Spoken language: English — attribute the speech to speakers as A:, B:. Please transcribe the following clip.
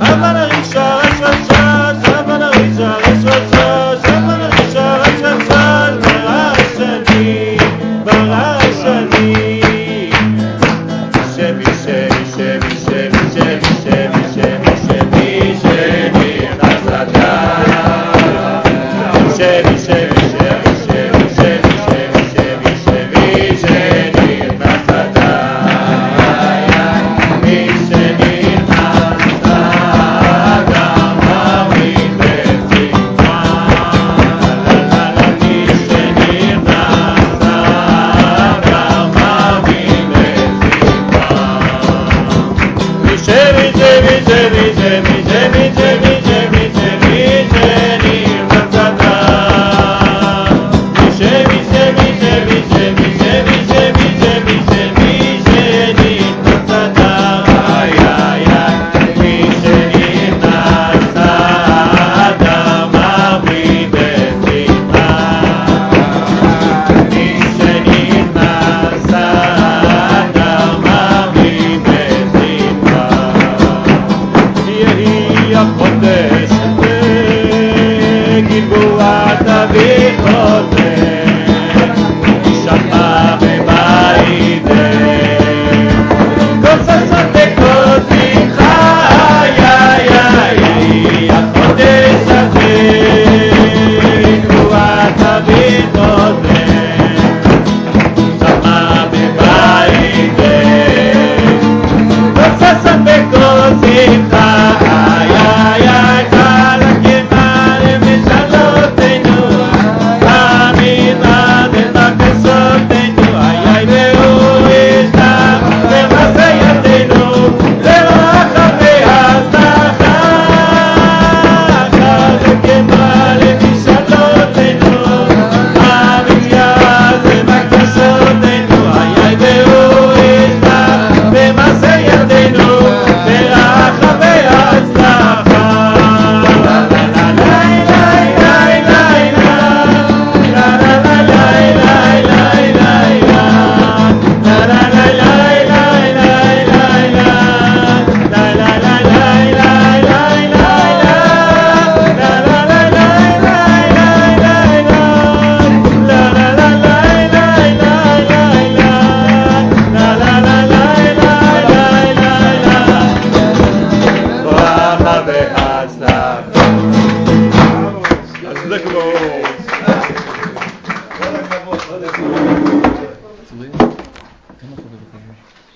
A: המלאך te perdoar.